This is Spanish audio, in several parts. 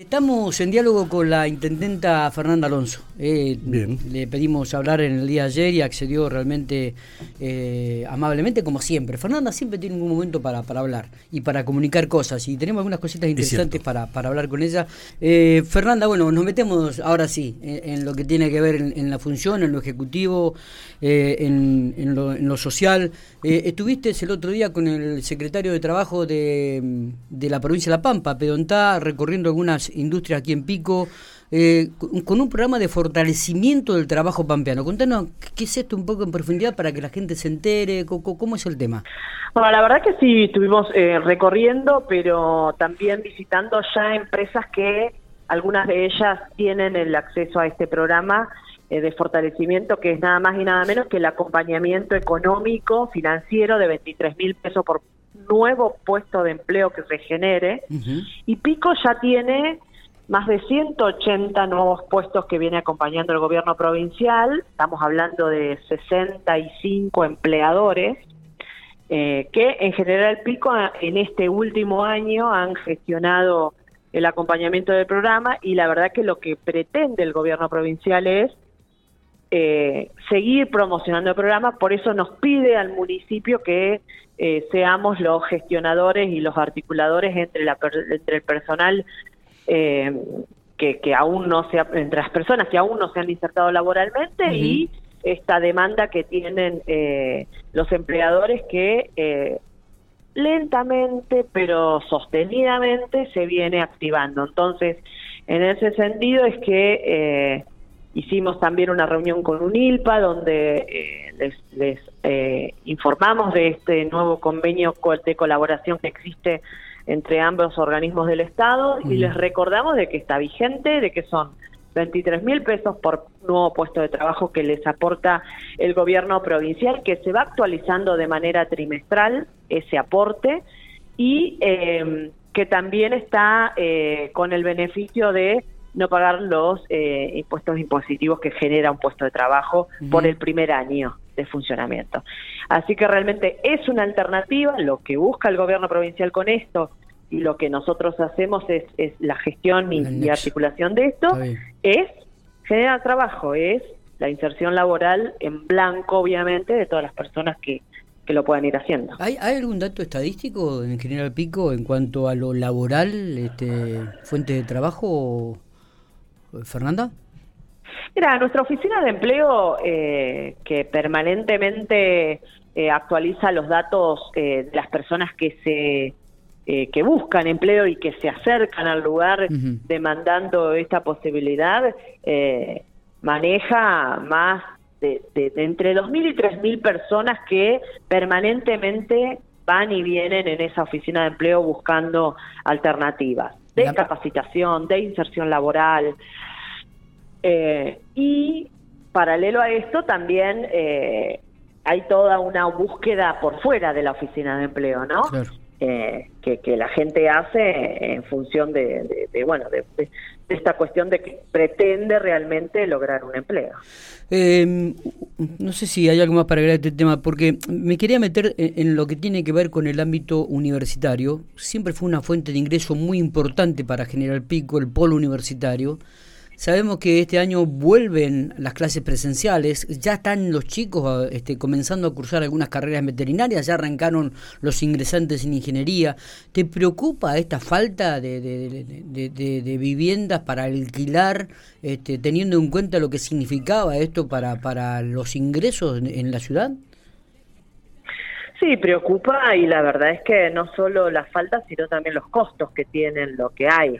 Estamos en diálogo con la intendenta Fernanda Alonso. Eh, Bien. Le pedimos hablar en el día de ayer y accedió realmente eh, amablemente, como siempre. Fernanda siempre tiene un momento para, para hablar y para comunicar cosas. Y tenemos algunas cositas interesantes para, para hablar con ella. Eh, Fernanda, bueno, nos metemos ahora sí en, en lo que tiene que ver en, en la función, en lo ejecutivo, en, lo, en lo social. Estuviste el otro día con el secretario de Trabajo de, de la provincia de La Pampa, Pedontá, recorriendo algunas industrias aquí en Pico, eh, con un programa de fortalecimiento del trabajo pampeano. Contanos qué es esto un poco en profundidad para que la gente se entere, co- cómo es el tema. Bueno, la verdad que sí, estuvimos eh, recorriendo, pero también visitando ya empresas que algunas de ellas tienen el acceso a este programa eh, de fortalecimiento, que es nada más y nada menos que el acompañamiento económico, financiero de 23 mil pesos por nuevo puesto de empleo que se genere. Y Pico ya tiene más de 180 nuevos puestos que viene acompañando el gobierno provincial. Estamos hablando de 65 empleadores eh, que en general Pico a- en este último año han gestionado el acompañamiento del programa y la verdad que lo que pretende el gobierno provincial es eh, seguir promocionando el programa, por eso nos pide al municipio que eh, seamos los gestionadores y los articuladores entre, la entre el personal eh, que, que aún no se ha- entre las personas que aún no se han insertado laboralmente y esta demanda que tienen eh, los empleadores que eh, lentamente pero sostenidamente se viene activando. Entonces, en ese sentido es que eh, hicimos también una reunión con UNILPA donde eh, les, les, eh, informamos de este nuevo convenio co- de colaboración que existe entre ambos organismos del Estado y les recordamos de que está vigente, de que son 23 mil pesos por nuevo puesto de trabajo que les aporta el gobierno provincial, que se va actualizando de manera trimestral ese aporte y eh, que también está eh, con el beneficio de no pagar los eh, impuestos impositivos que genera un puesto de trabajo por el primer año de funcionamiento. Así que realmente es una alternativa, lo que busca el gobierno provincial con esto y lo que nosotros hacemos es, es la gestión y, articulación de esto, es generar trabajo, es la inserción laboral en blanco, obviamente, de todas las personas que, que lo puedan ir haciendo. ¿Hay, hay algún dato estadístico en General Pico en cuanto a lo laboral, este, fuentes de trabajo, Fernanda? Mira, nuestra oficina de empleo, eh, que permanentemente eh, actualiza los datos eh, de las personas que se eh, que buscan empleo y que se acercan al lugar demandando esta posibilidad, eh, maneja más de, de- de entre 2.000 y 3.000 personas que permanentemente van y vienen en esa oficina de empleo buscando alternativas de La- capacitación, de inserción laboral. Eh, y paralelo a esto también eh, hay toda una búsqueda por fuera de la oficina de empleo, ¿no? Claro. Eh, que, que la gente hace en función de, de- de, bueno de, de- esta cuestión de que pretende realmente lograr un empleo. Eh, no sé si hay algo más para agregar este tema, porque me quería meter en lo que tiene que ver con el ámbito universitario. Siempre fue una fuente de ingreso muy importante para General Pico, el polo universitario. Sabemos que este año vuelven las clases presenciales, ya están los chicos ah, este, comenzando a cursar algunas carreras veterinarias, ya arrancaron los ingresantes en ingeniería. ¿Te preocupa esta falta de, viviendas para alquilar, este, teniendo en cuenta lo que significaba esto para, para los ingresos en, en la ciudad? Sí, preocupa y la verdad es que no solo la falta, sino también los costos que tienen lo que hay.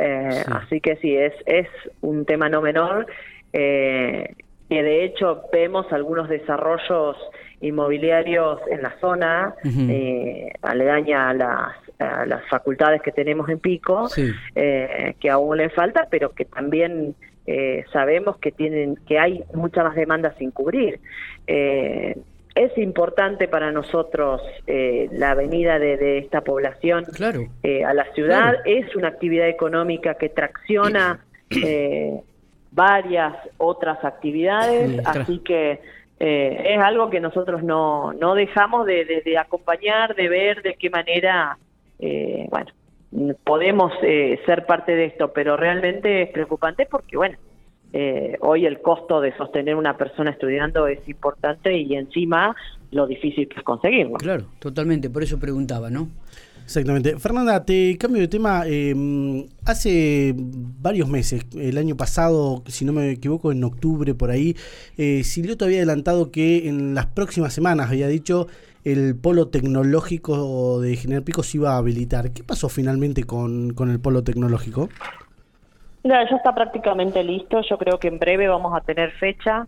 Eh, Sí. Así que sí, es, es un tema no menor, eh, que de hecho vemos algunos desarrollos inmobiliarios en la zona, eh, aledaña a las, a las facultades que tenemos en Pico, Sí. eh, que aún le falta, pero que también eh, sabemos que tienen que hay mucha más demanda sin cubrir. Es importante para nosotros eh, la venida de, de esta población Claro. eh, a la ciudad. Claro. Es una actividad económica que tracciona eh, varias otras actividades, así que eh, es algo que nosotros no, no dejamos de, de- de acompañar, de ver de qué manera, eh, bueno, podemos eh, ser parte de esto, pero realmente es preocupante porque, bueno, eh, hoy el costo de sostener una persona estudiando es importante y encima lo difícil que es conseguirlo. Claro, totalmente, por eso preguntaba, ¿no? Exactamente. Fernanda, te cambio de tema. Em, hace varios meses, el año pasado, si no me equivoco, en octubre por ahí, eh, Silioto había adelantado que en las próximas semanas había dicho el polo tecnológico de General Pico se iba a habilitar. ¿Qué pasó finalmente con, con el polo tecnológico? Ya está prácticamente listo. Yo creo que en breve vamos a tener fecha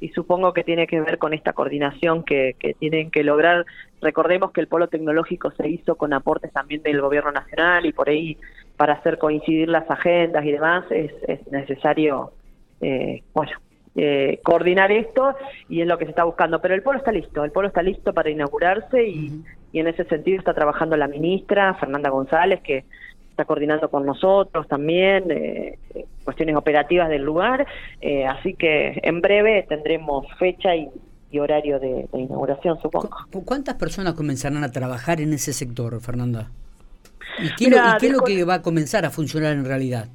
y supongo que tiene que ver con esta coordinación que, tienen que lograr. Recordemos que el polo tecnológico se hizo con aportes también del gobierno nacional y por ahí para hacer coincidir las agendas y demás es, necesario, eh, bueno, eh, coordinar esto y es lo que se está buscando. Pero el polo está listo, el polo está listo para inaugurarse y, y en ese sentido está trabajando la ministra Fernanda González que está coordinando con nosotros también eh, cuestiones operativas del lugar, eh, así que en breve tendremos fecha y, horario de, inauguración, supongo. ¿Cuántas personas comenzarán a trabajar en ese sector, Fernanda? ¿Y qué, es lo que va a comenzar a funcionar en realidad?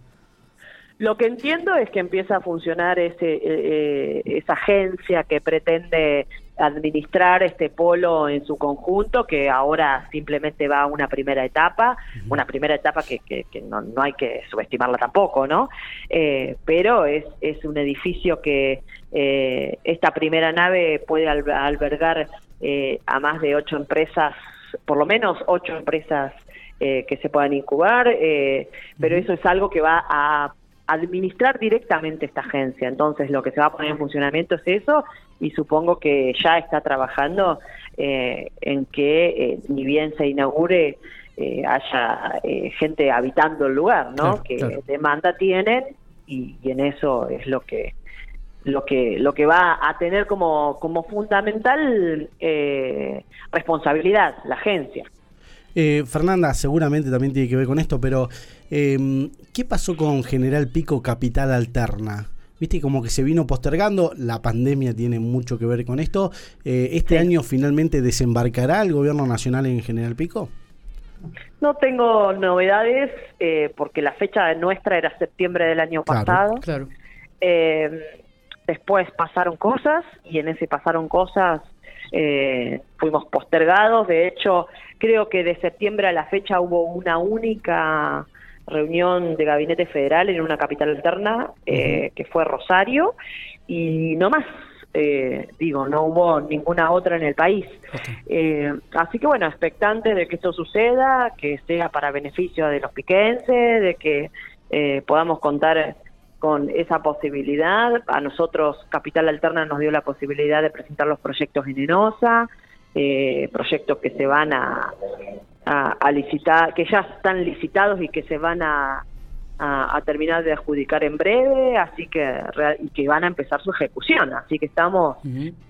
Lo que entiendo es que empieza a funcionar ese, eh, esa agencia que pretende administrar este polo en su conjunto, que ahora simplemente va a una primera etapa, una primera etapa que, que, no, no, hay que subestimarla tampoco, ¿no? Eh, pero es, es un edificio que eh, esta primera nave puede albergar eh, a más de ocho empresas, por lo menos ocho empresas que se puedan incubar, pero eso es algo que va a administrar directamente esta agencia. Entonces, lo que se va a poner en funcionamiento es eso y supongo que ya está trabajando eh, en que eh, ni bien se inaugure eh, haya gente habitando el lugar, ¿no? que demanda tienen y, en eso es lo que lo que lo que va a tener como como fundamental responsabilidad la agencia. Fernanda, seguramente también tiene que ver con esto, pero Em, ¿Qué pasó con General Pico Capital Alterna? Viste, como que se vino postergando, la pandemia tiene mucho que ver con esto. Eh, ¿Este año finalmente desembarcará el gobierno nacional en General Pico? No tengo novedades eh, porque la fecha nuestra era septiembre del año pasado. Claro. Em, después pasaron cosas y en ese pasaron cosas eh, fuimos postergados. De hecho, creo que de septiembre a la fecha hubo una única reunión de gabinete federal en una capital alterna, eh, que fue Rosario, y no más. Eh, digo, no hubo ninguna otra en el país. Eh, así que bueno, expectantes de que esto suceda, que sea para beneficio de los piquenses, de que podamos contar con esa posibilidad. A nosotros, Capital Alterna nos dio la posibilidad de presentar los proyectos en ENOSA, proyectos que se van a, a, licitar, que ya están licitados y que se van a, a, terminar de adjudicar en breve, así que y que van a empezar su ejecución. Así que estamos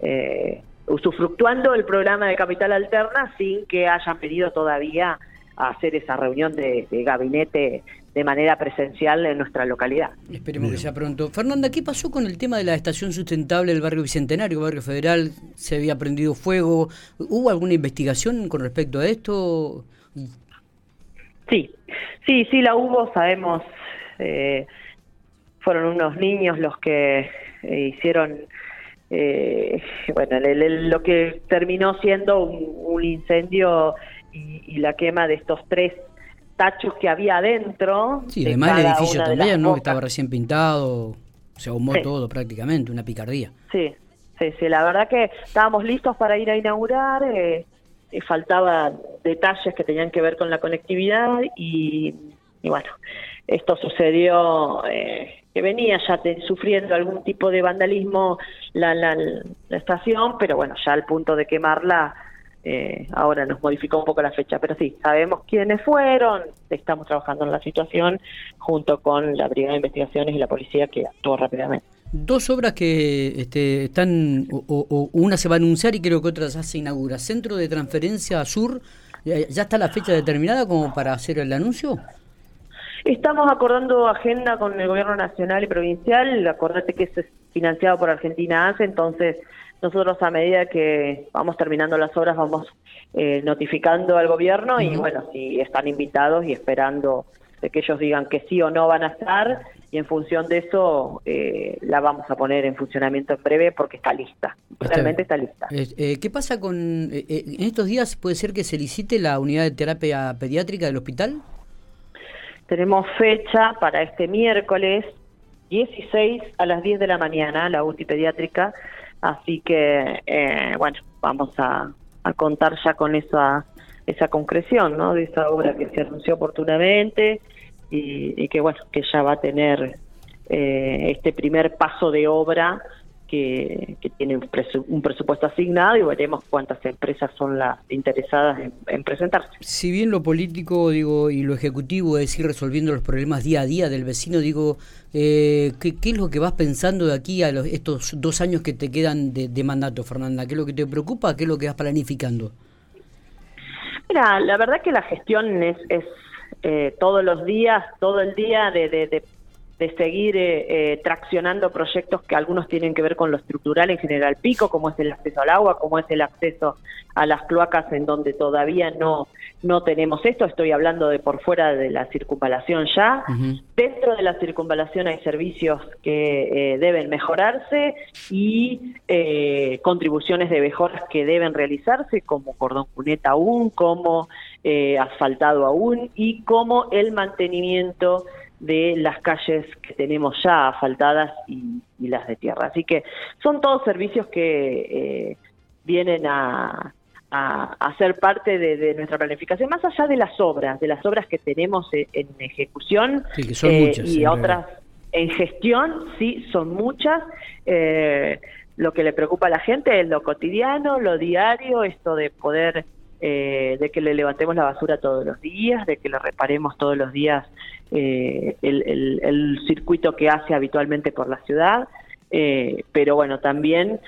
eh, usufructuando el programa de Capital Alterna sin que hayan pedido todavía a hacer esa reunión de, gabinete de manera presencial en nuestra localidad. Esperemos que sea pronto. Fernanda, ¿qué pasó con el tema de la estación sustentable del barrio Bicentenario, barrio federal? ¿Se había prendido fuego? ¿Hubo alguna investigación con respecto a esto? Sí, sí, sí la hubo, sabemos, eh, fueron unos niños los que eh, hicieron, eh, bueno, lo que terminó siendo un, incendio y, la quema de estos tres tachos que había adentro. Sí, además el edificio también, ¿no? Que estaba recién pintado, se ahumó todo prácticamente, una picardía. Sí, sí, sí, la verdad que estábamos listos para ir a inaugurar, eh, eh faltaba detalles que tenían que ver con la conectividad y, bueno, esto sucedió eh, que venía ya sufriendo algún tipo de vandalismo la, la, la estación, pero bueno, ya al punto de quemarla eh, ahora nos modificó un poco la fecha, pero sí, sabemos quiénes fueron, estamos trabajando en la situación junto con la Brigada de Investigaciones y la policía que actuó rápidamente. Dos obras que este, están, o, una se va a anunciar y creo que otra ya se inaugura. Centro de Transferencia Sur, ¿ya está la fecha determinada como para hacer el anuncio? Estamos acordando agenda con el gobierno nacional y provincial, acordate que es financiado por Argentina hace, entonces nosotros a medida que vamos terminando las obras vamos eh, notificando al gobierno y bueno, si están invitados y esperando de que ellos digan que sí o no van a estar y en función de eso eh, la vamos a poner en funcionamiento en breve porque está lista, realmente está lista. Eh, ¿Qué pasa con, en estos días puede ser que se licite la unidad de terapia pediátrica del hospital? Tenemos fecha para este miércoles 16 a las 10 de la mañana, la UTI pediátrica, así que bueno, vamos a, a contar ya con esa esa concreción ¿no? de esa obra que se anunció oportunamente y, que bueno que ya va a tener eh, este primer paso de obra que, tiene un, presupuesto asignado y veremos cuántas empresas son las interesadas en, presentarse. Si bien lo político digo y lo ejecutivo es ir resolviendo los problemas día a día del vecino, digo, eh, ¿qué, es lo que vas pensando de aquí a estos dos años que te quedan de, mandato, Fernanda? ¿Qué es lo que te preocupa? ¿Qué es lo que vas planificando? Mira, la verdad que la gestión es, es eh, todos los días, todo el día de, de de seguir eh, eh, traccionando proyectos que algunos tienen que ver con lo estructural en general. Pico, como es el acceso al agua, como es el acceso a las cloacas en donde todavía no, no tenemos esto, estoy hablando de por fuera de la circunvalación ya. Dentro de la circunvalación hay servicios que eh, deben mejorarse y contribuciones de mejoras que deben realizarse, como cordón cuneta aún, como asfaltado aún y como el mantenimiento de las calles que tenemos ya asfaltadas y, las de tierra. Así que son todos servicios que eh, vienen a, a, ser parte de, nuestra planificación, más allá de las obras, de las obras que tenemos en, ejecución eh, y otras en gestión, sí, son muchas. Eh, lo que le preocupa a la gente es lo cotidiano, lo diario, esto de poder eh, de que le levantemos la basura todos los días, de que le reparemos todos los días eh, el, circuito que hace habitualmente por la ciudad, eh, pero bueno, también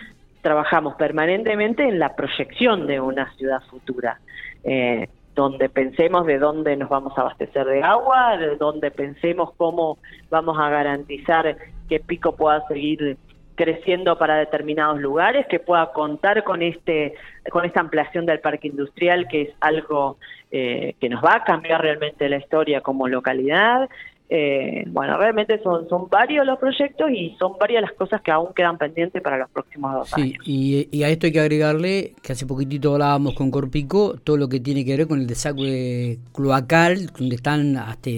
trabajamos permanentemente en la proyección de una ciudad futura, donde pensemos de dónde nos vamos a abastecer de agua, de donde pensemos cómo vamos a garantizar que Pico pueda seguir creciendo para determinados lugares, que pueda contar con este con esta ampliación del parque industrial, que es algo eh, que nos va a cambiar realmente la historia como localidad. Eh, bueno, realmente son, son varios los proyectos y son varias las cosas que aún quedan pendientes para los próximos dos sí, años. Y, y a esto hay que agregarle que hace poquitito hablábamos con Corpico, todo lo que tiene que ver con el desagüe cloacal, donde están hasta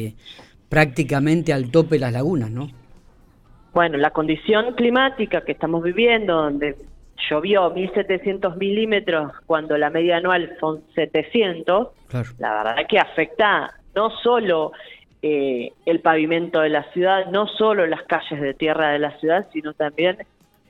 prácticamente al tope las lagunas, ¿no? Bueno, la condición climática que estamos viviendo, donde llovió 1.700 milímetros cuando la media anual son 700, la verdad que afecta no solo eh, el pavimento de la ciudad, no solo las calles de tierra de la ciudad, sino también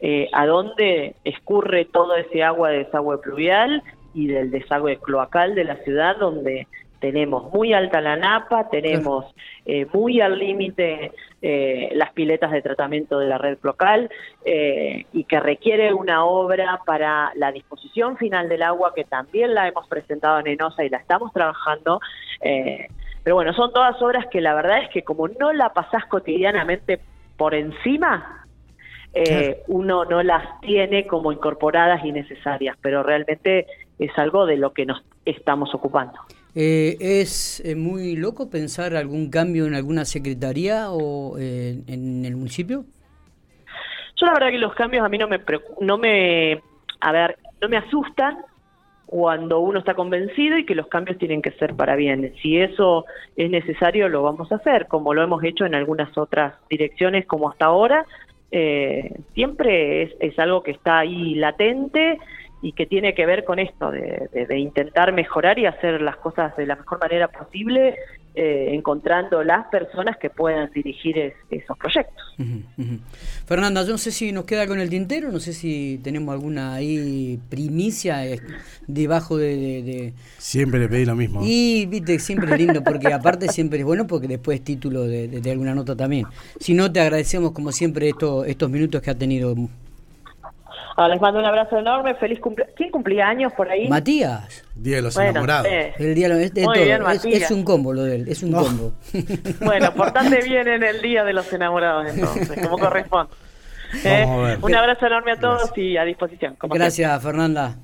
eh, a dónde escurre todo ese agua de desagüe pluvial y del desagüe cloacal de la ciudad, donde tenemos muy alta la napa, tenemos eh, muy al límite eh, las piletas de tratamiento de la red local eh, y que requiere una obra para la disposición final del agua que también la hemos presentado en ENOSA y la estamos trabajando. pero bueno, son todas obras que la verdad es que como no la pasás cotidianamente por encima, uno no las tiene como incorporadas y necesarias, pero realmente es algo de lo que nos estamos ocupando. Eh, ¿Es eh, muy loco pensar algún cambio en alguna secretaría o eh, en el municipio? Yo la verdad que los cambios a mí no me no me a ver no me asustan cuando uno está convencido y que los cambios tienen que ser para bien. Si eso es necesario lo vamos a hacer, como lo hemos hecho en algunas otras direcciones como hasta ahora. siempre es, es algo que está ahí latente y que tiene que ver con esto, de, intentar mejorar y hacer las cosas de la mejor manera posible, eh, encontrando las personas que puedan dirigir esos proyectos. Fernanda, yo no sé si nos queda con el tintero, no sé si tenemos alguna ahí primicia eh, debajo de, Siempre le pedí lo mismo. Y, viste, siempre es lindo, porque aparte siempre es bueno, porque después es título de, alguna nota también. Si no, te agradecemos como siempre esto, estos minutos que ha tenido Ah, les mando un abrazo enorme, feliz cumpleaños. ¿Quién cumplía años por ahí? Matías. Día de los enamorados. El día de, todo. es, un combo lo de él, es un combo. Bueno, portante bien en el Día de los Enamorados entonces, como corresponde. Eh, un abrazo enorme a todos y a disposición. Gracias, Fernanda.